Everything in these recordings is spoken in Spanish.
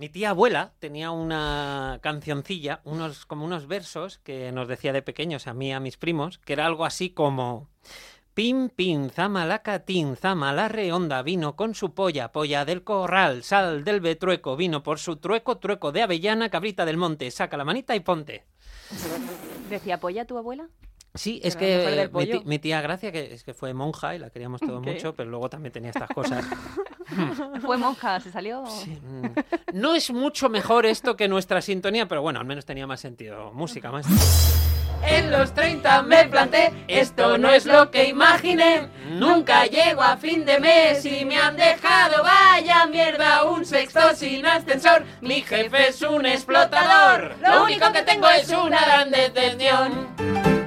Mi tía abuela tenía una cancioncilla, unos, como unos versos que nos decía de pequeños a mí y a mis primos, que era algo así como... Pim, pim, zama la catín, zama la reonda, vino con su polla, polla del corral, sal del betrueco, vino por su trueco, trueco de avellana, cabrita del monte, saca la manita y ponte. ¿Decía polla tu abuela? Sí, es que mi, tía Gracia, que es que fue monja y la queríamos todo ¿Qué? mucho, pero luego también tenía estas cosas. Fue monja, se salió. Mm. No es mucho mejor esto que nuestra sintonía, pero bueno, al menos tenía más sentido. Música más. En los 30 me planté, esto no es lo que imaginé. Nunca llego a fin de mes y me han dejado, vaya mierda, un sexto sin ascensor. Mi jefe es un explotador, lo único que tengo es una gran detención.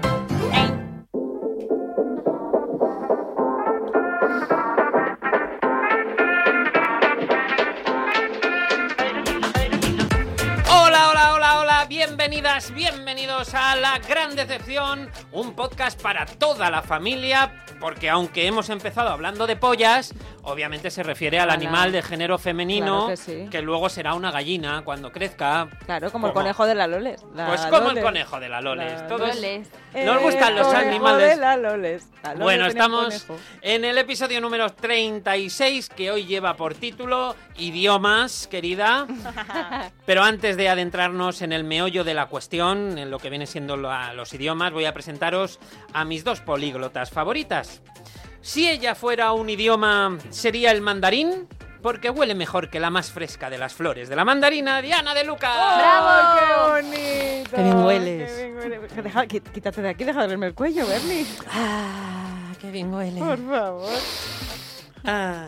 Bienvenidos a La Gran Decepción, un podcast para toda la familia, porque aunque hemos empezado hablando de pollas, obviamente se refiere al Ala. animal de género femenino, Claro que sí. luego será una gallina cuando crezca. Claro, como el conejo de la Loles. La Pues como el Loles. conejo de la Loles. La Todos- Loles. Nos gustan los conejo animales. de la Loles. La Loles Bueno, tenía un estamos conejo. en el episodio número 36 que hoy lleva por título Idiomas, querida. Pero antes de adentrarnos en el meollo de la cuestión, en lo que viene siendo la- los idiomas, voy a presentaros a mis dos políglotas favoritas. Si ella fuera un idioma, sería el mandarín, porque huele mejor que la más fresca de las flores de la mandarina, Diana de Luca. ¡Bravo! ¡Qué bonito! Qué bien hueles. Qué bien hueles. Deja- qui- quítate de aquí, deja de verme el cuello, Bernie. Ah, qué bien huele. Por favor. Ah.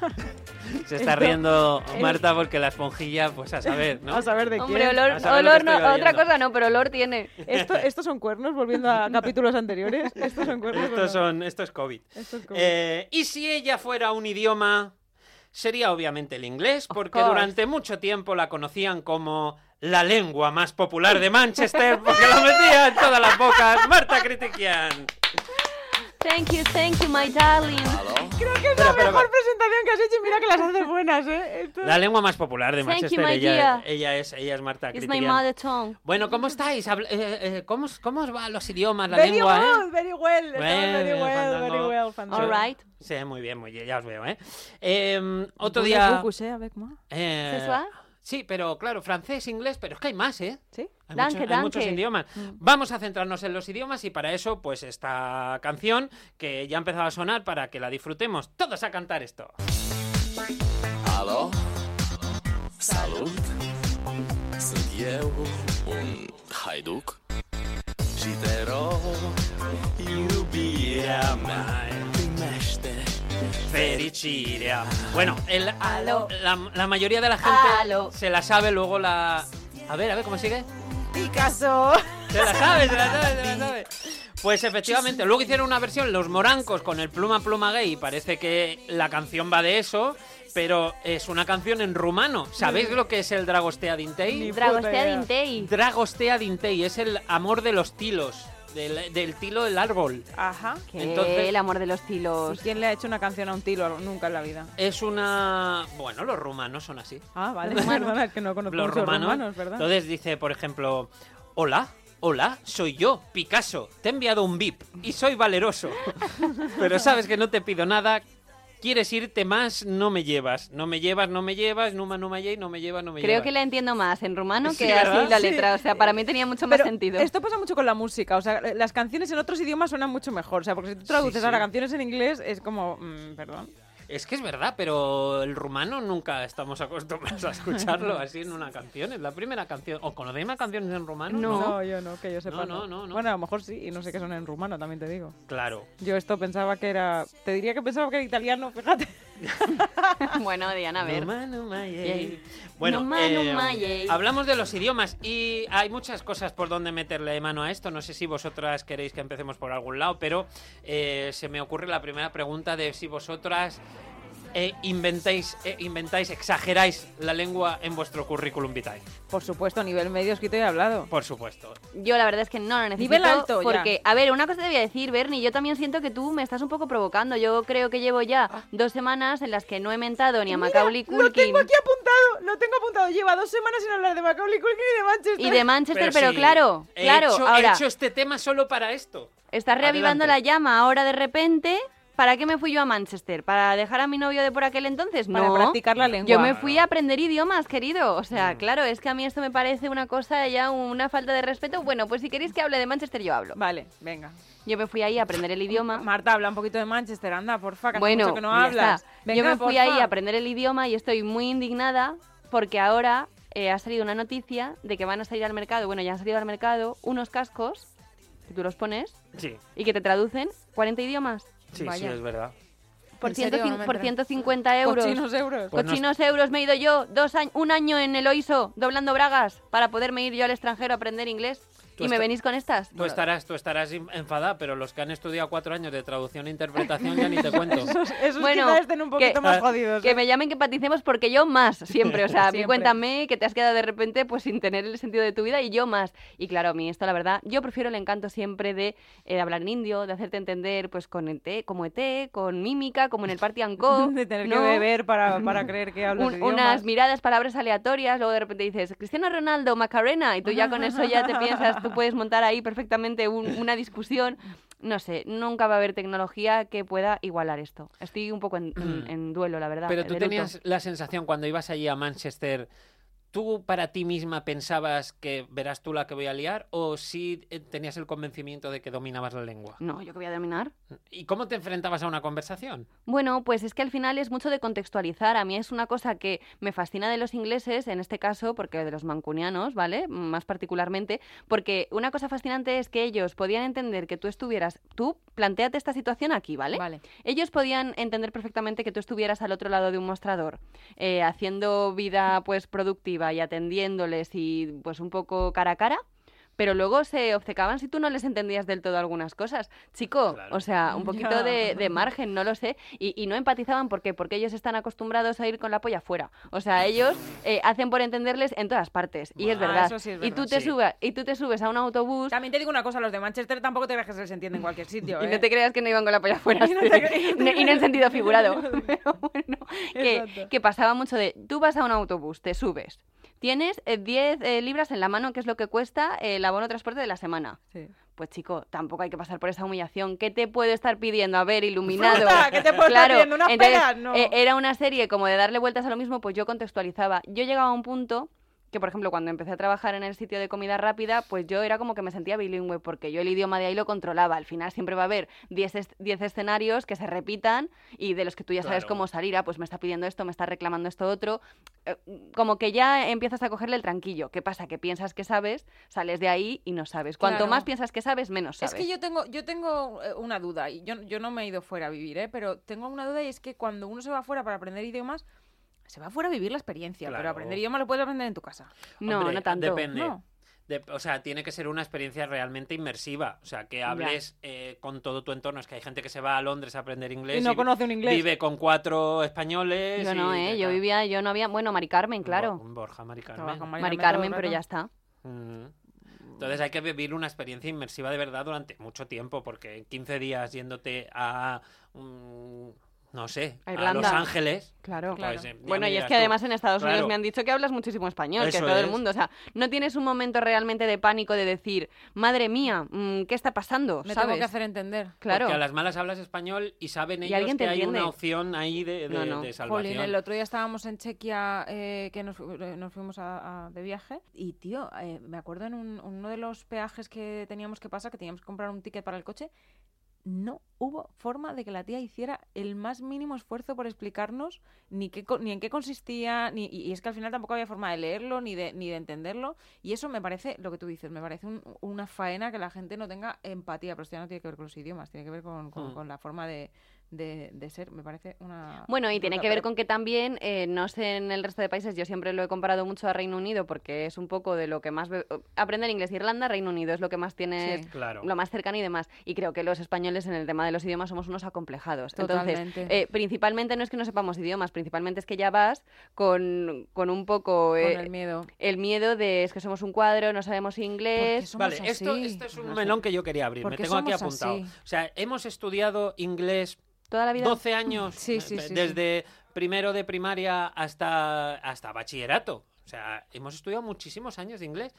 Se está Esto- riendo Marta porque la esponjilla, pues a saber, ¿no? A saber de Hombre, quién. olor, olor no, otra cosa no, pero olor tiene. Esto, ¿Estos son cuernos? Volviendo a capítulos anteriores. ¿Estos son cuernos? Estos son, esto es COVID. Esto es como- Eh, y si ella fuera un idioma, sería obviamente el inglés, porque durante mucho tiempo la conocían como la lengua más popular de Manchester, porque la metía en todas las bocas. Marta Critiquian. Thank you, thank you, my darling. Creo que es Pero, la pero, mejor pero- presentación que has hecho y mira que las haces buenas, ¿eh? Esto- La lengua más popular de Thank you, Manchester. my ella, dear. ella es, ella es Marta It's my mother tongue. Bueno, ¿cómo estáis? Eh, eh, ¿cómo, os- ¿Cómo os van los idiomas, la very lengua? eh? well, very well. Bueno, very well, fandango. very well. fandango. All right. Sí, muy bien, muy bien, ya os veo, ¿eh? Eh, otro día... beaucoup, eh, avec moi. eh. Sí, pero claro, francés, inglés, pero es que hay más, ¿eh? ¿Sí? Hay, Danke, mucho- hay muchos danke. idiomas. Vamos a centrarnos en los idiomas y para eso, pues esta canción que ya ha empezado a sonar para que la disfrutemos. Todos a cantar esto. Aló, salut, sunt eu, un haiduc Și te rog, iubirea mea, primește Fericiria. Bueno, el, Aló. la, la mayoría de la gente Aló. se la sabe luego la... A ver, a ver, ¿cómo sigue? Picasso. Se la sabe, se la sabe, se la sabe. Pues efectivamente, luego hicieron una versión, Los Morancos, con el Pluma Pluma Gay, y parece que la canción va de eso, pero es una canción en rumano. ¿Sabéis lo que es el Dragostea Dintei? Dragostea dintei. Dragostea Dintei es el amor de los tilos, del, del tilo del árbol. Ajá. Entonces- el amor de los ¿Y tilos. quién le ha hecho una canción a un tilo nunca en la vida? Es una... Bueno, los rumanos son así. Ah, vale. Perdona, es que no conozco los rumanos, ¿verdad? Entonces dice, por ejemplo, hola, hola, soy yo, Picasso, te he enviado un VIP y soy valeroso. Pero sabes que no te pido nada. Quieres irte más, no me llevas. No me llevas, no me llevas, numa, numa, yey, no me llevas, no me Creo llevas. que la entiendo más en rumano que así la Sí. letra. O sea, para mí tenía mucho más sentido. esto pasa mucho con la música, o sea, las canciones en otros idiomas suenan mucho mejor, o sea, porque si tú traduces sí. ahora canciones en inglés es como, mm, perdón. Es que es verdad, pero el rumano nunca estamos acostumbrados a escucharlo así en una canción. Es la primera canción. ¿O conocéis más canciones en rumano? No. yo no, que yo sepa. No, no, no, no. Bueno, a lo mejor sí, y no sé qué son en rumano, también te digo. Claro. Yo esto pensaba que era, te diría que pensaba que era italiano, fíjate. bueno, Diana, a ver. Bueno, eh, hablamos de los idiomas y hay muchas cosas por donde meterle mano a esto. No sé si vosotras queréis que empecemos por algún lado, pero eh, se me ocurre la primera pregunta de si vosotras eh, inventáis, eh, inventáis, exageráis la lengua en vuestro currículum vitae. Por supuesto, nivel medio escrito y hablado. Por supuesto. Yo la verdad es que no lo necesito. Nivel alto, ya. Porque, a ver, una cosa te voy a decir, Bernie, yo también siento que tú me estás un poco provocando. Yo creo que llevo ya dos semanas en las que no he mentado ni a Macaulay Lo Culkin tengo aquí apuntado, lo tengo apuntado. Lleva dos semanas sin hablar de Macaulay Culkin y de Manchester. y de Manchester, pero, sí, claro, he claro, hecho, ahora he hecho este tema solo para esto. estás reavivando Adelante. la llama ahora de repente. ¿Para qué me fui yo a Manchester? ¿Para dejar a mi novio de por aquel entonces? Para no. practicar la lengua. Yo me fui a aprender idiomas, querido. O Mm. sea, claro, es que a mí esto me parece una cosa ya, una falta de respeto. Bueno, pues si queréis que hable de Manchester, yo hablo. Vale, venga. Yo me fui ahí a aprender el idioma. Marta, habla un poquito de Manchester, anda, porfa, que Bueno, mucho que no ya hablas. está. Venga, yo me fui porfa. ahí a aprender el idioma y estoy muy indignada porque ahora eh, ha salido una noticia de que van a salir al mercado, bueno, ya han salido al mercado, unos cascos que tú los pones Sí, y que te traducen 40 idiomas sí, sí, es verdad. por, ¿En serio? 100 No por entero. 150 euros. Cochinos euros. Pues no- Cochinos euros me he ido yo dos años, un año en el OISO doblando bragas para poderme ir yo al extranjero a aprender inglés. ¿Y me venís con estas? Tú estarás, tú estarás enfadada, pero los que han estudiado cuatro años de traducción e interpretación ya ni te cuento. Esos, esos Bueno, quizás estén un poquito que- más jodidos. Que ¿eh? me llamen que empaticemos porque yo más, siempre. O sea, a mí cuéntame que te has quedado de repente pues sin tener el sentido de tu vida y yo más. Y claro, a mí esto la verdad, yo prefiero el encanto siempre de, eh, de hablar en indio, de hacerte entender pues con ET, como ET, con mímica, como en el Party and Co. de tener ¿no? que beber para, para creer que hablas Un- idiomas. unas miradas, palabras aleatorias, luego de repente dices Cristiano Ronaldo, Macarena, y tú ya con eso ya te piensas, tú puedes montar ahí perfectamente un- una discusión. No sé, nunca va a haber tecnología que pueda igualar esto. Estoy un poco en, en- en duelo, la verdad. Pero de tú luto. tenías la sensación cuando ibas allí a Manchester, ¿tú para ti misma pensabas que verás tú la que voy a liar o sí eh, tenías el convencimiento de que dominabas la lengua? No, yo que voy a dominar. ¿Y cómo te enfrentabas a una conversación? Bueno, pues es que al final es mucho de contextualizar. A mí es una cosa que me fascina de los ingleses, en este caso, porque de los mancunianos, ¿vale? Más particularmente, porque una cosa fascinante es que ellos podían entender que tú estuvieras, tú planteate esta situación aquí, ¿vale? Vale. Ellos podían entender perfectamente que tú estuvieras al otro lado de un mostrador, eh, haciendo vida pues productiva y atendiéndoles y pues un poco cara a cara. Pero luego se obcecaban si tú no les entendías del todo algunas cosas. Chico, Claro. o sea, un poquito de, de margen, no lo sé. Y, y no empatizaban, ¿por qué? Porque ellos están acostumbrados a ir con la polla fuera. O sea, ellos eh, hacen por entenderles en todas partes. Y es verdad. eso sí es y, tú te sí. subes, y tú te subes a un autobús También te digo una cosa, los de Manchester tampoco te creas que se les entiende en cualquier sitio. Y ¿eh? no te creas que no iban con la polla fuera. Y no te No- y no en sentido figurado. Pero bueno, que pasaba mucho de... Tú vas a un autobús, te subes. Tienes eh, 10 eh, libras en la mano, que es lo que cuesta eh, el abono transporte de la semana. Sí. Pues chico, tampoco hay que pasar por esa humillación. ¿Qué te puedo estar pidiendo? A ver, iluminado. ¿qué te puedo estar claro, pidiendo? ¿Unas entonces, peras? No. eh, era una serie como de darle vueltas a lo mismo, pues yo contextualizaba. Yo llegaba a un punto que, por ejemplo, cuando empecé a trabajar en el sitio de comida rápida, pues yo era como que me sentía bilingüe, porque yo el idioma de ahí lo controlaba. Al final siempre va a haber 10 es- 10 escenarios que se repitan y de los que tú ya sabes Claro. cómo salir. Ah, pues me está pidiendo esto, me está reclamando esto otro. Eh, como que ya empiezas a cogerle el tranquillo. ¿Qué pasa? Que piensas que sabes, sales de ahí y no sabes. Cuanto Claro. más piensas que sabes, menos sabes. Es que yo tengo, yo tengo eh, una duda, y yo, yo no me he ido fuera a vivir, ¿eh? pero tengo una duda y es que cuando uno se va fuera para aprender idiomas, se va fuera a vivir la experiencia, pero aprender idiomas lo puedes aprender en tu casa. No, Hombre, no tanto. Depende. No. De- o sea, tiene que ser una experiencia realmente inmersiva. O sea, que hables eh, con todo tu entorno. Es que hay gente que se va a Londres a aprender inglés Y no conoce un inglés. vive con cuatro españoles. Yo no, y- ¿eh? Yo vivía, yo no había... Bueno, Mari Carmen, claro. Bo- Borja, Mari Carmen. Mari Carmen, pero ya está. Mm. Entonces hay que vivir una experiencia inmersiva de verdad durante mucho tiempo, porque en 15 días yéndote a, mm, no sé, A. Los Ángeles. Claro. pues, eh, ya Bueno, y es que tú. además en Estados Unidos Claro. me han dicho que hablas muchísimo español, que Eso todo el mundo. O sea, no tienes un momento realmente de pánico de decir, madre mía, mm, ¿qué está pasando? Me ¿Sabes? tengo que hacer entender. Claro. Porque a las malas hablas español y saben Y ellos que hay entiende. una opción ahí de, de, No, no. de salvación. Jolín, el otro día estábamos en Chequia, eh, que nos, eh, nos fuimos a- a- de viaje, y tío, eh, me acuerdo en un- uno de los peajes que teníamos que pasar, que teníamos que comprar un ticket para el coche, no hubo forma de que la tía hiciera el más mínimo esfuerzo por explicarnos ni, qué, ni en qué consistía, ni, y y es que al final tampoco había forma de leerlo ni de, ni de entenderlo. Y eso me parece, lo que tú dices, me parece un- una faena que la gente no tenga empatía, pero esto ya no tiene que ver con los idiomas, tiene que ver con, con- Mm. con la forma de, de, de ser, me parece una... Bueno, y tiene que ver con que también, eh, no sé en el resto de países, yo siempre lo he comparado mucho a Reino Unido porque es un poco de lo que más... Aprender inglés, Irlanda, Reino Unido es lo que más tiene, Sí. Claro. lo más cercano y demás. Y creo que los españoles en el tema de los idiomas somos unos acomplejados. Entonces, eh, principalmente no es que no sepamos idiomas, principalmente es que ya vas con, con un poco Con eh, el miedo. el miedo de es que somos un cuadro, no sabemos inglés. Vale, esto, así? esto es un No sé. melón que yo quería abrir. ¿Por Me tengo aquí apuntado. así? O sea, hemos estudiado inglés Toda la vida. 12 años, Sí, sí, eh, sí, sí. desde primero de primaria hasta, hasta bachillerato. O sea, hemos estudiado muchísimos años de inglés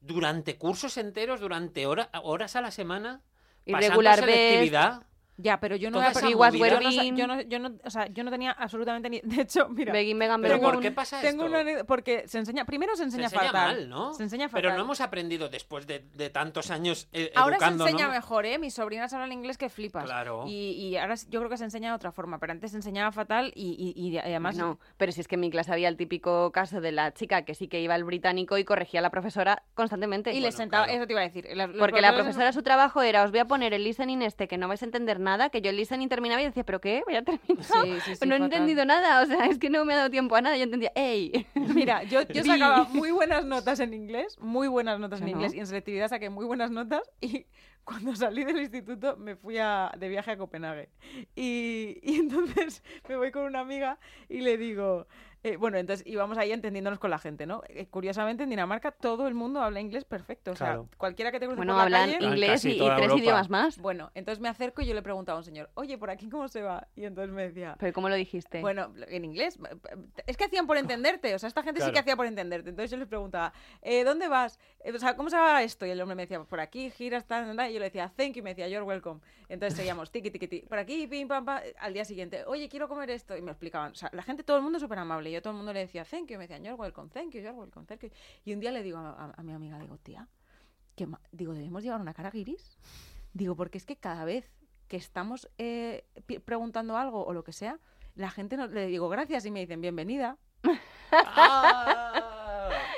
durante cursos enteros, durante hora- horas a la semana, Irregular pasando selectividad. Ya, pero yo no Toda he esa aprendido- movida. yo no, yo no, yo no, o sea, yo no tenía absolutamente ni... De hecho, mira... Begin, vegan, Pero. ¿por un- qué pasa tengo esto? una porque se enseña... Primero se Se enseña, fatal. mal, ¿no? Se enseña fatal. Pero no hemos aprendido después de, de tantos años eh, Ahora se enseña ¿no? mejor, ¿eh? Mis sobrinas hablan inglés que flipas. Claro. Y, y ahora yo creo que se enseña de otra forma, pero antes se enseñaba fatal y, y- y además... No, pero si es que en mi clase había el típico caso de la chica que sí que iba al británico y corregía a la profesora constantemente. Y les Bueno, sentaba... claro. Eso te iba a decir. los Porque la profesora su trabajo era, os voy a poner el listening este que no vais a entender nada, que yo el listening terminaba y decía, ¿pero qué? Voy a terminar. Sí, sí, sí, no he entendido nada, o sea, es que no me ha dado tiempo a nada. Yo entendía, ¡ey! Mira, yo, yo sacaba muy buenas notas en inglés, muy buenas notas en inglés, y en selectividad saqué muy buenas notas, y cuando salí del instituto me fui a- de viaje a Copenhague. Y, y entonces me voy con una amiga y le digo, eh, bueno, entonces íbamos ahí entendiéndonos con la gente, ¿no? Eh, curiosamente en Dinamarca todo el mundo habla inglés perfecto, o sea, Claro. cualquiera que te cruce Bueno, por la. Hablan inglés y, tres Europa. idiomas más. Bueno, entonces me acerco y yo le preguntaba a un señor, oye, ¿por aquí cómo se va? Y entonces me decía, Pero ¿cómo lo dijiste? bueno, en inglés. Es que hacían por entenderte. O sea, esta gente sí que hacía por entenderte. Entonces yo les preguntaba, eh, ¿dónde vas? Eh, o sea, ¿cómo se va esto? Y el hombre me decía, por aquí, giras, tal, tal. Y yo le decía, thank you. Y me decía, you're welcome. Entonces seguíamos, tiki, tiki, tiki. Por aquí, pim, pam, pam. Al día siguiente, oye, quiero comer esto. Y me explicaban. O sea, la gente, todo el mundo súper amable. Y yo todo el mundo le decía, thank you. Me decían, you're welcome, thank you, you're welcome, thank you. Y un día le digo a, mi amiga, digo, tía, ¿qué ma- digo, ¿debemos llevar una cara guiris? Digo, porque es que cada vez que estamos eh, preguntando algo o lo que sea, la gente no, le digo gracias y me dicen bienvenida. Ah.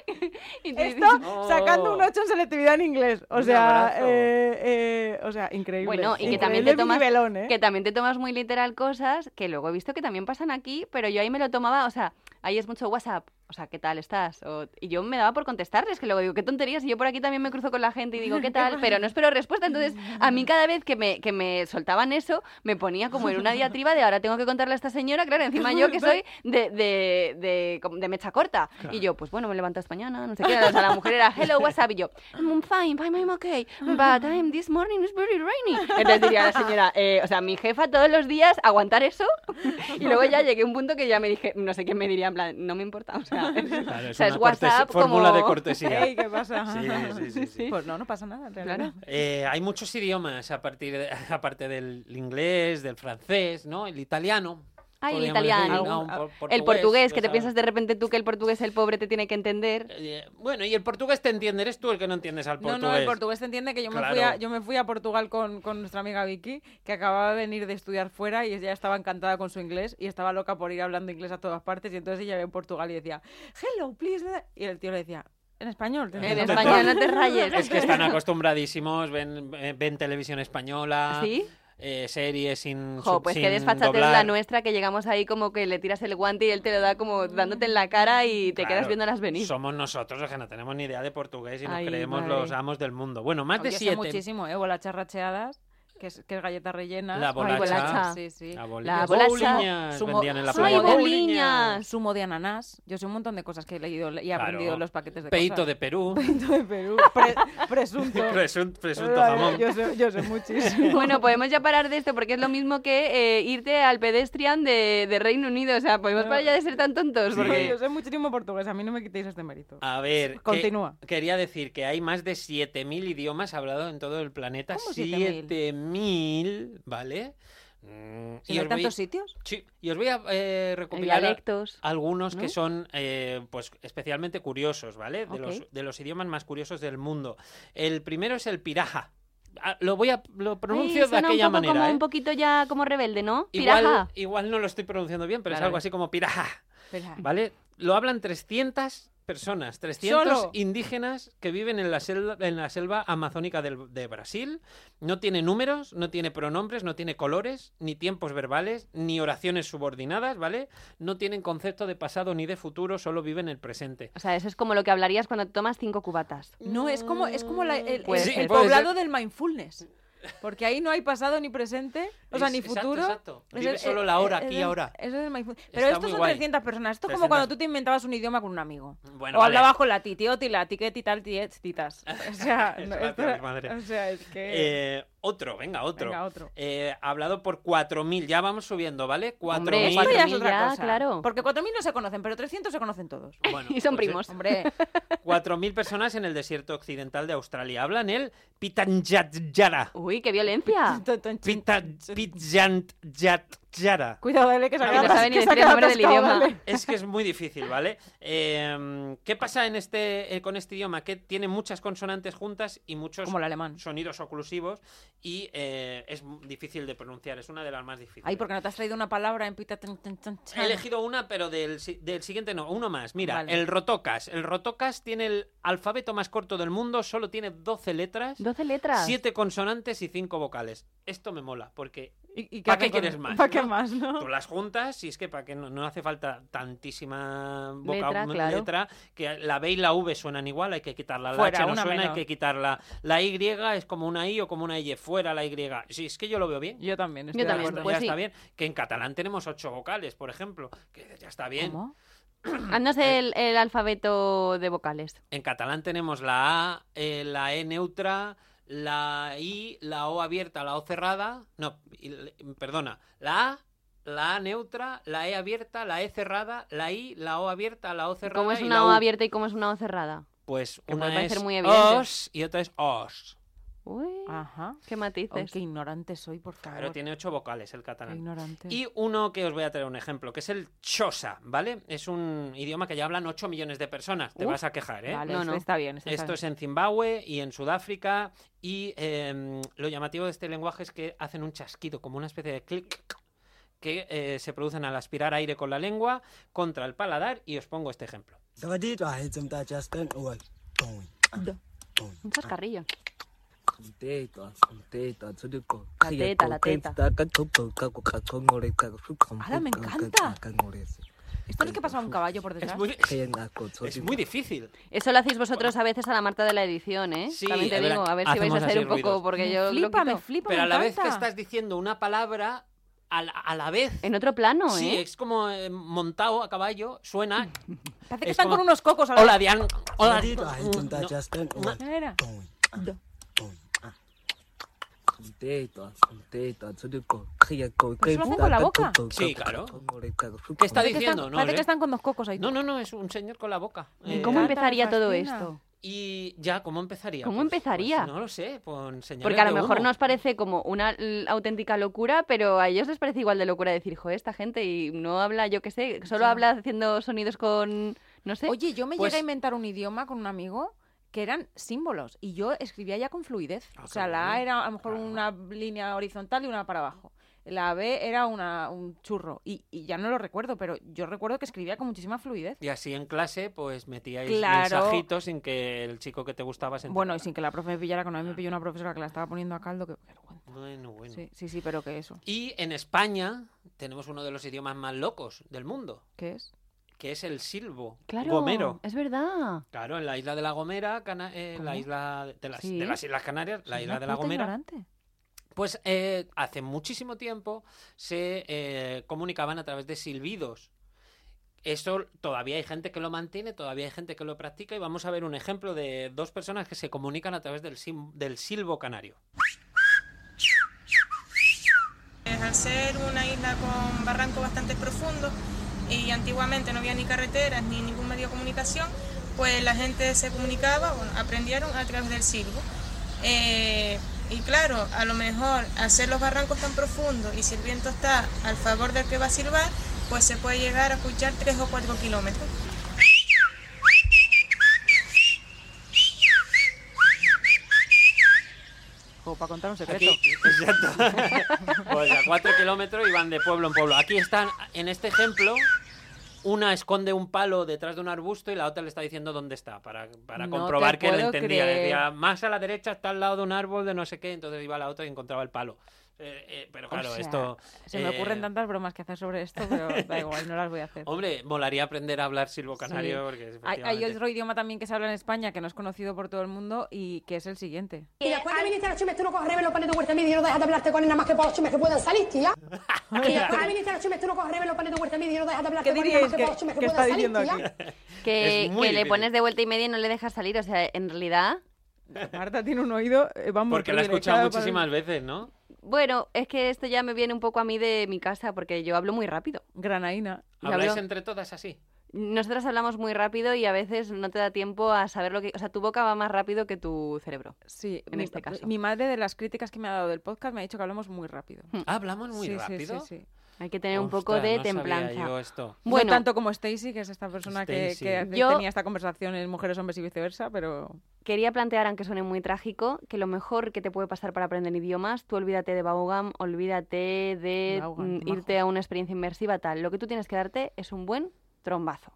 Esto Oh. sacando un 8 en selectividad en inglés. O sea, eh, eh, o sea, increíble. Bueno, y que también te tomas- nivelón, ¿eh? que también te tomas muy literal cosas que luego he visto que también pasan aquí, pero yo ahí me lo tomaba, o sea, ahí es mucho WhatsApp, o sea, ¿qué tal estás? O- y yo me daba por contestarles, que luego digo, qué tonterías, y yo por aquí también me cruzo con la gente y digo, ¿qué tal? Pero no espero respuesta, entonces a mí cada vez que me, que me soltaban eso, me ponía como en una diatriba de ahora tengo que contarle a esta señora, claro, encima yo que soy de, de, de, mecha corta. Y yo, pues bueno, me levanto esta mañana, no sé qué, o sea, la mujer era, hello, WhatsApp, y yo, I'm fine, fine, I'm okay, but I'm, this morning is very rainy. Entonces diría la señora, eh, o sea, mi jefa todos los días aguantar eso, y luego ya llegué a un punto que ya me dije, no sé qué me diría, en plan, no me importa, o sea, Claro, o sea, es WhatsApp fórmula de cortesía. Ey, ¿qué pasa? Sí, sí, sí, sí. Pues no, no pasa nada. en realidad. Claro. Eh, hay muchos idiomas a partir de- aparte del inglés, del francés, ¿no? El italiano. Ay, el italiano. ¿no? Un Algún- por- El portugués, que te piensas de repente tú que el portugués el pobre te tiene que entender. eh, bueno, y el portugués te entiende, eres tú el que no entiendes al No, portugués. no, el portugués te entiende que yo me, fui, a, yo me fui a Portugal con, con nuestra amiga Vicky, que acababa de venir de estudiar fuera y ella estaba encantada con su inglés y estaba loca por ir hablando inglés a todas partes y entonces ella iba en Portugal y decía, hello, please. y el tío le decía, en español. En entiendo". español, no te rayes. Es que están acostumbradísimos, ven, eh, ven televisión española, ¿Sí? Eh, series sin Jo, pues sin qué desfachatez doblar. la nuestra que llegamos ahí como que le tiras el guante y él te lo da como dándote en la cara y te quedas Claro, viéndolas venir. Somos nosotros los que no tenemos ni idea de portugués y nos Ay, creemos madre. los amos del mundo. Bueno, más de siete. muchísimo, ¿eh? Bolachas racheadas, que es, que es galleta rellena. La bolacha. bolacha. Sí, sí. La La bolacha. Sumo- vendían en la ¡Ay, playa. bouliñas! Zumo de ananás. Yo sé un montón de cosas que he leído y he Claro. aprendido en los paquetes de Peito cosas. de Perú. Peito de Perú. Pre- presunto. Presun- presunto Ay, jamón. Yo sé, yo sé muchísimo. Bueno, podemos ya parar de esto porque es lo mismo que eh, irte al pedestrian de, de Reino Unido. O sea, podemos parar ya de ser tan tontos. Sí. Porque... Yo sé muchísimo portugués, a mí no me quitéis este mérito. A ver, que- Continúa. quería decir que hay más de 7.000 idiomas hablados en todo el planeta. ¿Cómo 7.000? 7.000, ¿vale? Mm, ¿Si y, hay voy, tantos sitios? sí, y os voy a eh, recopilar a- algunos ¿no? que son eh, pues especialmente curiosos, ¿vale? De, los, de los idiomas más curiosos del mundo. El primero es el piraja. Ah, Lo voy a lo pronuncio de aquella un poco manera. como ¿eh? un poquito ya como rebelde, ¿no? Igual, Piraja. igual no lo estoy pronunciando bien, pero es algo así como piraja. Espera. ¿Vale? Lo hablan 300 personas, 300 Solo. indígenas que viven en la selva, en la selva amazónica del- de Brasil. No tiene números, no tiene pronombres, no tiene colores, ni tiempos verbales, ni oraciones subordinadas, ¿vale? No tienen concepto de pasado ni de futuro, solo viven el presente. O sea, eso es como lo que hablarías cuando te tomas cinco cubatas. No, es como, es como la- el, poblado ser. del mindfulness. Porque ahí no hay pasado ni presente, o sea, Es- ni futuro. exacto. Es Vive el- solo la hora, aquí y ahora. Eso es. Pero estos son guay. 300 personas. Esto es 300. como cuando tú te inventabas un idioma con un amigo. Bueno, o vale. hablabas con la titi, o tila, tiquet y tal, titas. O sea, no, esto- o sea, es que... Eh, otro, venga, otro. Venga, otro. Eh, hablado por 4.000, ya vamos subiendo, ¿vale? 4.000. Hombre, Esto ya es 4.000 otra ya, cosa. claro. Porque 4.000 no se conocen, pero 300 se conocen todos. Bueno, y son pues, eh, primos. Hombre, 4.000 personas en el desierto occidental de Australia. Hablan el Pitanjatjara. Uy, qué violencia. Pita- Pitjantjatjara. Cuidado, dale, que se No, no sabe ni decir el nombre del idioma. dale. Es que es muy difícil, ¿vale? Eh, ¿Qué pasa en este, eh, con este idioma? Que tiene muchas consonantes juntas y muchos Como el alemán. sonidos oclusivos y eh, es difícil de pronunciar. Es una de las más difíciles. Ay, porque no te has traído una palabra en pita... tan, tan, tan, He elegido una, pero del, si- del siguiente no, uno más. Mira, Vale. el rotocas. El rotocas tiene el alfabeto más corto del mundo, solo tiene 12 letras, 12 letras. 7 consonantes y 5 vocales. Esto me mola, porque ¿Y- y ¿Pa' hacen qué con- quieres más, ¿Para qué más, no? tú las juntas y es que para que no, no hace falta tantísima boca- Letra, claro. letra, que la B y la V suenan igual, hay que quitarla. La Fuera, H no suena, hay menos. que quitarla. La Y es como una I o como una Y, fuera la Y. Sí, es que yo lo veo bien. Yo también, Yo estoy de también, pues ya sí. está bien. Que en catalán tenemos ocho vocales, por ejemplo. Que ya está bien. ¿Cómo? Haznos el, el alfabeto de vocales. En catalán tenemos la A, eh, la E neutra, la I, la O abierta, la O cerrada. No, perdona. La A, la A neutra, la E abierta, la E cerrada, la I, la O abierta, la O cerrada. ¿Cómo es y una la O abierta y cómo es una O cerrada? Pues Que una puede es muy evidente. os y otra es os. Uy, Ajá. qué Oh, matices. qué ignorante soy, por favor. Claro, tiene ocho vocales el Qué catalán. ignorante. Y uno que os voy a traer un ejemplo, que es el chosa, ¿vale? Es un idioma que ya hablan 8 millones de personas. Te vas a quejar, ¿eh? Vale, No, no. está bien. está Esto es en Zimbabue y en Sudáfrica. Y eh, lo llamativo de este lenguaje es que hacen un chasquido, como una especie de clic, que eh, se producen al aspirar aire con la lengua contra el paladar. Y os pongo este ejemplo. Un chascarrillo. La teta, la teta. ¡Hala, me encanta! ¿Esto no es que pasa un caballo por Es detrás? muy, es muy difícil. Eso lo hacéis vosotros a veces a la Marta de la edición, ¿eh? Sí, También te es digo, a ver si vais a hacer un poco, porque me yo lo flipa, me flipa, Pero me a la vez que estás diciendo una palabra, a la, a la vez... En otro plano, Sí, ¿eh? es como eh, montado a caballo, suena. Parece que es están como- con unos cocos a la Hola. Diane. Hola. No. Mira. ¿Eso lo hacen con la boca? Sí, claro. ¿Qué está Parece que están- diciendo? No, parece ¿eh? que están con dos cocos ahí. no, no, no, es un señor con la boca. Me Eh, ¿Cómo empezaría todo fascina. esto? Y ya, ¿cómo empezaría? ¿Cómo Pues- empezaría? pues no lo sé, con señales Porque a lo de mejor humo. nos parece como una l- auténtica locura, pero a ellos les parece igual de locura decir, jo, esta gente y no habla, yo qué sé, solo Ya. habla haciendo sonidos con, no sé. Oye, yo me Pues- llegué a inventar un idioma con un amigo que eran símbolos y yo escribía ya con fluidez. Ah, o sea, la A era a lo mejor Claro. una línea horizontal y una para abajo. La B era una, un churro y, y ya no lo recuerdo, pero yo recuerdo que escribía con muchísima fluidez. Y así en clase, pues metíais Claro. mensajitos sin que el chico que te gustaba se Bueno, y sin que la profe me pillara, que una vez me pilló una profesora que la estaba poniendo a caldo. Que, vergüenza. Bueno, bueno. Sí, sí, sí, pero que eso. Y en España tenemos uno de los idiomas más locos del mundo, ¿Qué es? Que es el silbo claro, gomero. es verdad. Claro, en la isla de la Gomera, Cana- eh, la isla de las, Sí. de las Islas Canarias, la isla de la Gomera, ignorante. pues eh, hace muchísimo tiempo se eh, comunicaban a través de silbidos. Eso todavía hay gente que lo mantiene, todavía hay gente que lo practica y vamos a ver un ejemplo de dos personas que se comunican a través del, sim- del silbo canario. Al ser una isla con barrancos bastante profundos y antiguamente no había ni carreteras ni ningún medio de comunicación, pues la gente se comunicaba, bueno, aprendieron a través del silbo. Eh, y claro, a lo mejor ser los barrancos tan profundos y si el viento está al favor del que va a silbar, pues se puede llegar a escuchar 3 o 4 kilómetros. Como para contar un secreto. Aquí, exacto. pues a cuatro kilómetros y van de pueblo en pueblo. Aquí están, en este ejemplo, una esconde un palo detrás de un arbusto y la otra le está diciendo dónde está, para, para No comprobar que puedo entendía. creer. Decía, más a la derecha está al lado de un árbol de no sé qué, entonces iba a la otra y encontraba el palo. Eh, eh, pero claro, sea, esto... Se me eh, ocurren tantas bromas que hacer sobre esto, pero da igual, no las voy a hacer. Hombre, molaría aprender a hablar silbo canario Sí. porque Hay, hay efectivamente- otro idioma también que se habla en España que no es conocido por todo el mundo y que es el siguiente. Y después que viniste a los chumes, tú no coges revelo, panes de huerta media y no dejas de hablarte con él nada más que por los chumes que puedan salir, tía. Y después que viniste a los chumes, tú no coges revelo, panes de huerta media y no dejas de hablarte ¿Qué con él nada más que que- por los chumes que, que puedan salir, tía. Que, que le pones de vuelta y media y no le dejas salir. O sea, en realidad. Marta tiene un oído, eh, vamos, Porque la he escuchado privilegiado para- muchísimas veces, ¿no? Bueno, es que esto ya me viene un poco a mí de mi casa, porque yo hablo muy rápido. Granaína. Y ¿Habláis hablo- entre todas así? Nosotras hablamos muy rápido y a veces no te da tiempo a saber lo que... O sea, tu boca va más rápido que tu cerebro. Sí, En mi, este caso. Mi madre de las críticas que me ha dado del podcast me ha dicho que hablamos muy rápido. Ah, ¿Hablamos muy sí, rápido? Sí, sí, sí. Hay que tener un poco de no sabía templanza. yo esto. Bueno, no tanto como Stacy, que es esta persona que, Stacy. que hace- Yo- tenía esta conversación en Mujeres, Hombres y Viceversa, pero... quería plantear, aunque suene muy trágico, que lo mejor que te puede pasar para aprender idiomas, tú olvídate de Vaughan, olvídate de mm, majo. irte a una experiencia inmersiva, tal. Lo que tú tienes que darte es un buen trombazo.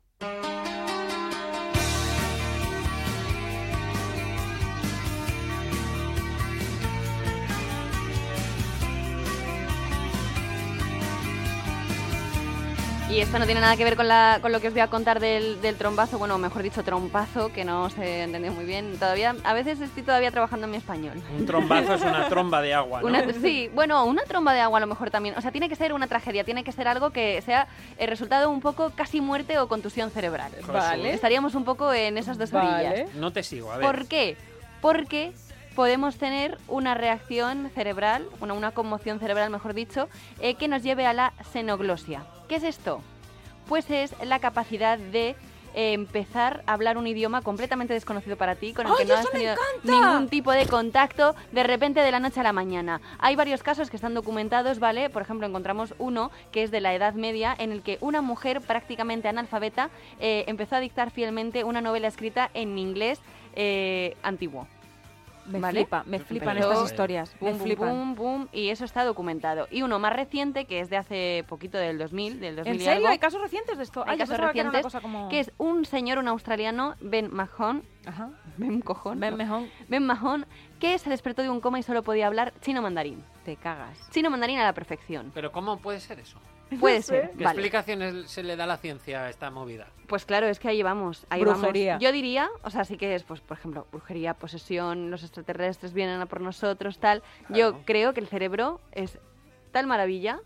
Y esto no tiene nada que ver con, la, con lo que os voy a contar del, del trombazo, bueno, mejor dicho, trompazo, que no se entendió muy bien. Todavía, a veces estoy todavía trabajando en mi español. Un trombazo es una tromba de agua, ¿no? Una- sí, bueno, una tromba de agua a lo mejor también. O sea, tiene que ser una tragedia, tiene que ser algo que sea el resultado un poco casi muerte o contusión cerebral. Vale. Estaríamos un poco en esas dos Vale. orillas. No te sigo, a ver. ¿Por qué? Porque podemos tener una reacción cerebral, una, una conmoción cerebral, mejor dicho, eh, que nos lleve a la xenoglosia. ¿Qué es esto? Pues es la capacidad de eh, empezar a hablar un idioma completamente desconocido para ti, con el ¡Ay, que no has tenido ningún tipo de contacto de repente de la noche a la mañana. Hay varios casos que están documentados, ¿vale? Por ejemplo, encontramos uno que es de la Edad Media, en el que una mujer prácticamente analfabeta eh, empezó a dictar fielmente una novela escrita en inglés antiguo. Me ¿Vale? flipa, me flipan Pero- estas historias. Boom, me boom, flipan. boom, boom, y eso está documentado. Y uno más reciente, que es de hace poquito, del 2000, del 2000 ¿En y serio? algo, ¿Hay casos recientes de esto? Hay casos pensaba que era una recientes, cosa como... que es un señor, un australiano, Ben Mahon, Ajá. Ben Cojón, Ben. Mejón, Ben Mahon, que se despertó de un coma y solo podía hablar chino mandarín. te cagas. Chino mandarín a la perfección. Pero ¿cómo puede ser eso? Puede ser, ¿Qué vale. explicaciones se le da a la ciencia a esta movida? Pues claro, es que ahí vamos, ahí Brujería. vamos. Yo diría, o sea, sí que es, pues, por ejemplo, brujería, posesión, los extraterrestres vienen a por nosotros, tal. Yo creo que el cerebro es tal maravilla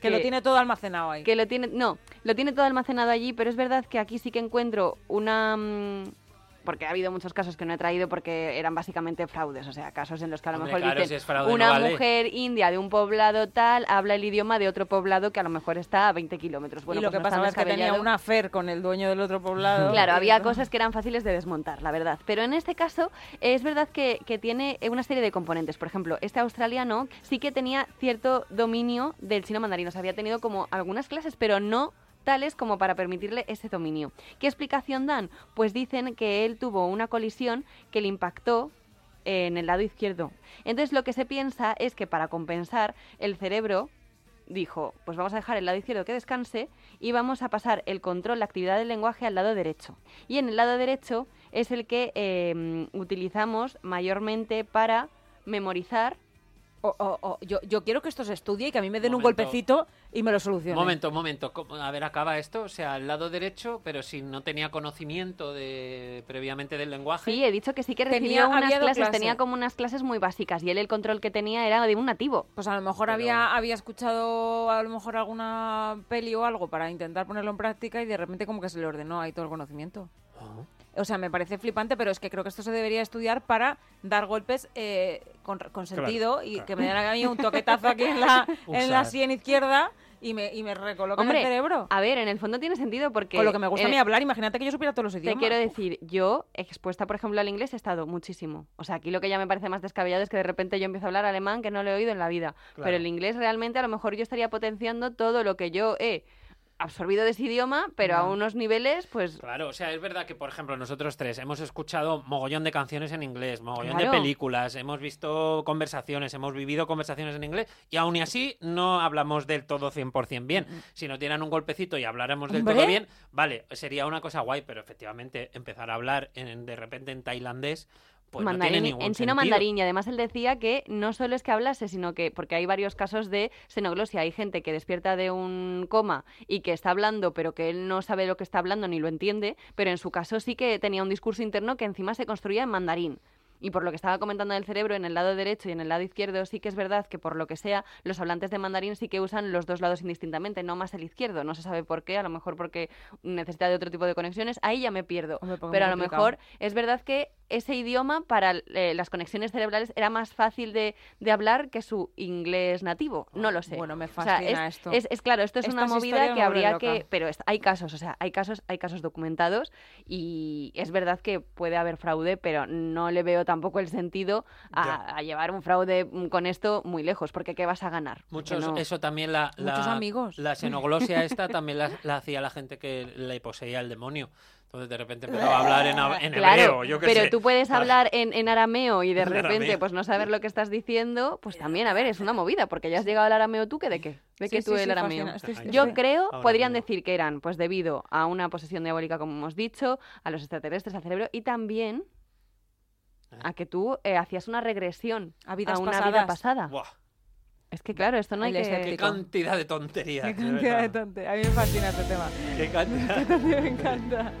Que lo tiene todo almacenado ahí. que lo tiene, no, lo tiene todo almacenado allí, pero es verdad que aquí sí que encuentro una mm, porque ha habido muchos casos que no he traído porque eran básicamente fraudes, o sea, casos en los que a lo Hombre, mejor claro, dicen si es fraude no una vale". mujer india de un poblado tal habla el idioma de otro poblado que a lo mejor está a 20 kilómetros. Bueno, y lo pues que no pasaba es que tenía una fer con el dueño del otro poblado. Claro, había no. cosas que eran fáciles de desmontar, la verdad. Pero en este caso es verdad que, que tiene una serie de componentes. Por ejemplo, este australiano sí que tenía cierto dominio del chino mandarín. O sea, había tenido como algunas clases, pero no tales como para permitirle ese dominio. ¿Qué explicación dan? Pues dicen que él tuvo una colisión que le impactó en el lado izquierdo. Entonces lo que se piensa es que para compensar el cerebro dijo, pues vamos a dejar el lado izquierdo que descanse y vamos a pasar el control, la actividad del lenguaje al lado derecho. Y en el lado derecho es el que eh, utilizamos mayormente para memorizar. O- o- o, yo, yo quiero que esto se estudie y que a mí me den un Momento. golpecito y me lo solucionen. Momento, momento. A ver, acaba esto. O sea, al lado derecho, pero si no tenía conocimiento de previamente del lenguaje. Sí, he dicho que sí que Tenía- recibió unas clases, clase. tenía como unas clases muy básicas y él el control que tenía era de un nativo. Pues a lo mejor Pero- había, había escuchado a lo mejor alguna peli o algo para intentar ponerlo en práctica y de repente como que se le ordenó ahí todo el conocimiento. Oh. O sea, me parece flipante, pero es que creo que esto se debería estudiar para dar golpes eh, con, con sentido y claro. que me den a mí un toquetazo aquí en la, en la sien izquierda y me, y me recoloquen Hombre, el cerebro. a ver, en el fondo tiene sentido porque... Con lo que me gusta a eh, mí hablar, imagínate que yo supiera todos los Te idiomas. quiero decir, yo, expuesta, por ejemplo, al inglés, he estado muchísimo. O sea, aquí lo que ya me parece más descabellado es que de repente yo empiezo a hablar alemán que no lo he oído en la vida. Claro. Pero el inglés realmente a lo mejor yo estaría potenciando todo lo que yo he absorbido de ese idioma, pero a No. unos niveles, pues... Claro, o sea, es verdad que, por ejemplo, nosotros tres hemos escuchado mogollón de canciones en inglés, mogollón Claro. de películas, hemos visto conversaciones, hemos vivido conversaciones en inglés y aún y así no hablamos del todo 100% bien. Si nos dieran un golpecito y habláramos del Hombre. todo bien, vale, sería una cosa guay, pero efectivamente empezar a hablar en- de repente en tailandés, pues no mandarín, en chino sentido. mandarín y además él decía que no solo es que hablase sino que porque hay varios casos de xenoglosia hay gente que despierta de un coma y que está hablando pero que él no sabe lo que está hablando ni lo entiende pero en su caso sí que tenía un discurso interno que encima se construía en mandarín y por lo que estaba comentando del cerebro, en el lado derecho y en el lado izquierdo, sí que es verdad que por lo que sea, los hablantes de mandarín sí que usan los dos lados indistintamente, no más el izquierdo. No se sabe por qué, a lo mejor porque necesita de otro tipo de conexiones. Ahí ya me pierdo. Pero a lo complicado. mejor es verdad que ese idioma para eh, las conexiones cerebrales era más fácil de, de hablar que su inglés nativo. No lo sé. Bueno, me O sea, fascina es, esto. Es, es claro, esto es una movida que habría que... Pero es- hay casos, o sea, hay casos, hay casos documentados y es verdad que puede haber fraude, pero no le veo tampoco el sentido a, a llevar un fraude mm, con esto muy lejos, porque ¿qué vas a ganar? Muchos, no. eso también la, Muchos amigos. La xenoglosia esta también la, la hacía la gente que le poseía el demonio. Entonces de repente empezaba a hablar en, a- en Claro, hebreo, yo qué pero sé. tú puedes hablar en, en arameo y de En repente arameo. pues no saber lo que estás diciendo, pues también, a ver, es una movida, porque ya has llegado al arameo tú, ¿qué de qué? ¿De Sí, qué tú sí, el arameo? Yo creo, Ahora podrían mismo. decir que eran pues debido a una posesión diabólica, como hemos dicho, a los extraterrestres, al cerebro, y también a que tú eh, hacías una regresión A vidas una vida pasada. Buah, Es que claro, esto no hay que... qué cantidad de tonterías. Qué cantidad de verdad. tonte. A mí me fascina este tema. Qué cantidad. me encanta.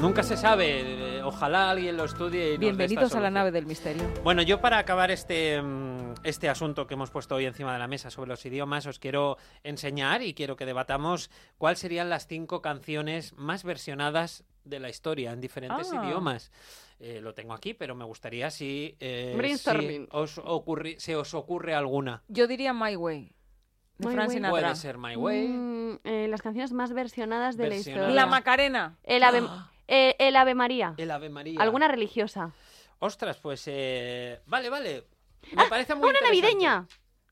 Nunca se sabe. Eh, Ojalá alguien lo estudie. Y nos dé Bienvenidos esta a la nave del misterio. Bueno, yo para acabar este, mm, este asunto que hemos puesto hoy encima de la mesa sobre los idiomas, os quiero enseñar y quiero que debatamos cuáles serían las cinco canciones más versionadas de la historia en diferentes Ah. idiomas. Eh, lo tengo aquí, pero me gustaría si, eh, si os ocurri- se os ocurre alguna. Yo diría My Way. De My Frank Way. Sinatra. Puede ser My Way. Mm, eh, las canciones más versionadas de Versionadas. la historia. La Macarena. El Ave, eh, el Ave María. El Ave María. ¿Alguna religiosa? Ostras, pues eh, vale, vale. Me parece muy ¡Una navideña!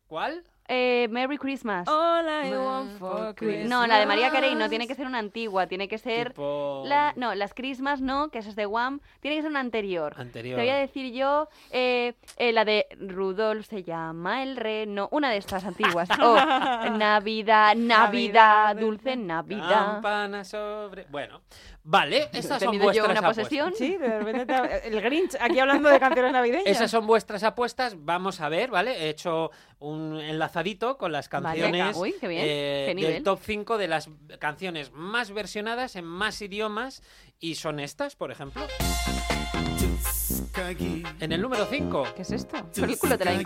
¿Cuál? Eh, Merry Christmas. All I want for Christmas. no, la de María Carey no, tiene que ser una antigua, tiene que ser... Tipo- La, no, las Christmas no, que esa es de Wham, tiene que ser una anterior. Anterior. Te voy a decir yo eh, eh, la de Rudolf se llama el reno, una de estas antiguas. Oh, Navidad, Navidad, Navidad, dulce Navidad. Campana sobre. Bueno, vale, ¿He estas son tenido vuestras yo una apuestas. posesión? Sí, de repente te- el Grinch aquí hablando de canciones navideñas. Esas son vuestras apuestas. Vamos a ver, ¿vale? He hecho un enlazadito con las Vale. canciones Uy, qué bien. eh, Qué del top 5 de las canciones más versionadas en más idiomas. Y son estas, por ejemplo. En el número 5. ¿Qué es esto? Por el culo te la.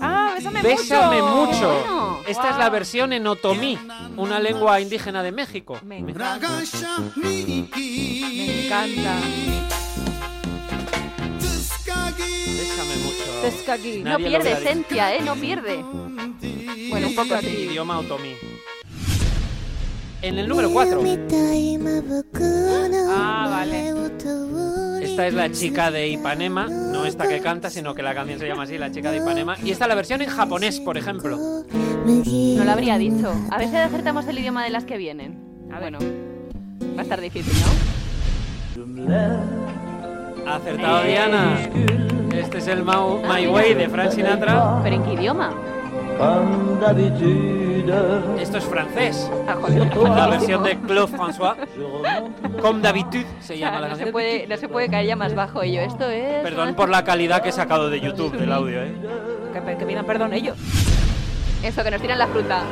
Ah, bésame, Bésame mucho. Bueno. Esta es la versión en otomí, una lengua indígena de México. Me encanta. Me encanta. Bésame mucho. No Nadie pierde esencia, ¿eh? No pierde. Bueno, un poco Sí, sí. idioma otomí. En el número 4. Ah, vale. Esta es la chica de Ipanema, no esta que canta, sino que la canción se llama así, la chica de Ipanema. Y esta la versión en japonés, por ejemplo. No lo habría dicho. A ver si acertamos el idioma de las que vienen. Bueno, va a estar difícil, ¿no? Acertado Diana. Este es el Mau- My Way de Frank Sinatra. ¿Pero en qué idioma? Esto es francés. Ah. La versión de Claude François. Comme d'habitude se llama la No se, puede, no se puede caer ya más bajo ello. Esto es... Perdón por la calidad que he sacado de YouTube del audio, ¿eh? Que, que pidan perdón ellos. Eso, que nos tiran la fruta.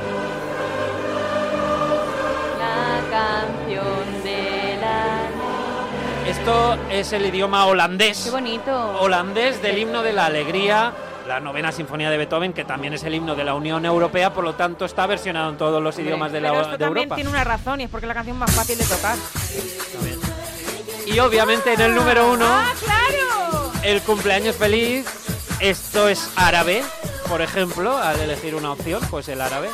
La canción de la... Esto es el idioma holandés. ¡Qué bonito! holandés del himno de la alegría, la novena sinfonía de Beethoven, que también es el himno de la Unión Europea, por lo tanto está versionado en todos los idiomas de, la, Pero esto de también Europa. tiene una razón y es porque es la canción más fácil de tocar. Y obviamente en el número uno, ¡Ah, claro! el cumpleaños feliz. Esto es árabe, por ejemplo, al elegir una opción, pues el árabe.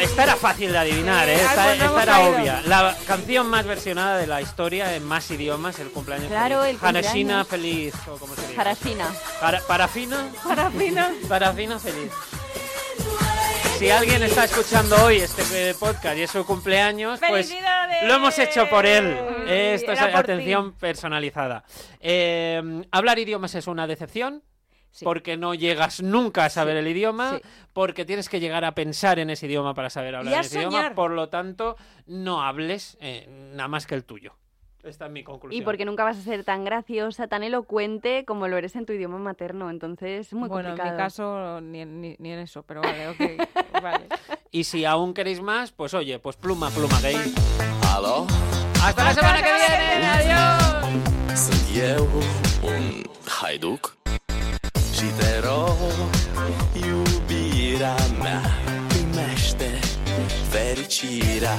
Esta era fácil de adivinar, ¿eh? Esta, era obvia. La canción más versionada de la historia en más idiomas, el cumpleaños Claro, feliz. el Hanashina feliz, o como se dice. Harashina. Para- parafina, Parafina. parafina feliz. si alguien está escuchando hoy este eh, podcast y es su cumpleaños, pues lo hemos hecho por él. Esto es atención personalizada. Eh, hablar idiomas es una decepción. Sí. Porque no llegas nunca a saber Sí, el idioma, sí. porque tienes que llegar a pensar en ese idioma para saber hablar Y a ese idioma. Por lo tanto, no hables eh, nada más que el tuyo. Esta es mi conclusión. Y porque nunca vas a ser tan graciosa, tan elocuente como lo eres en tu idioma materno. Entonces es muy bueno, complicado. en mi caso ni, ni- ni en eso, pero vale, ok. vale. Y si aún queréis más, pues oye, pues pluma, pluma gay. Aló, ¡Hasta la semana que viene! ¡Adiós! un Și te rog, iubirea mea Primește fericirea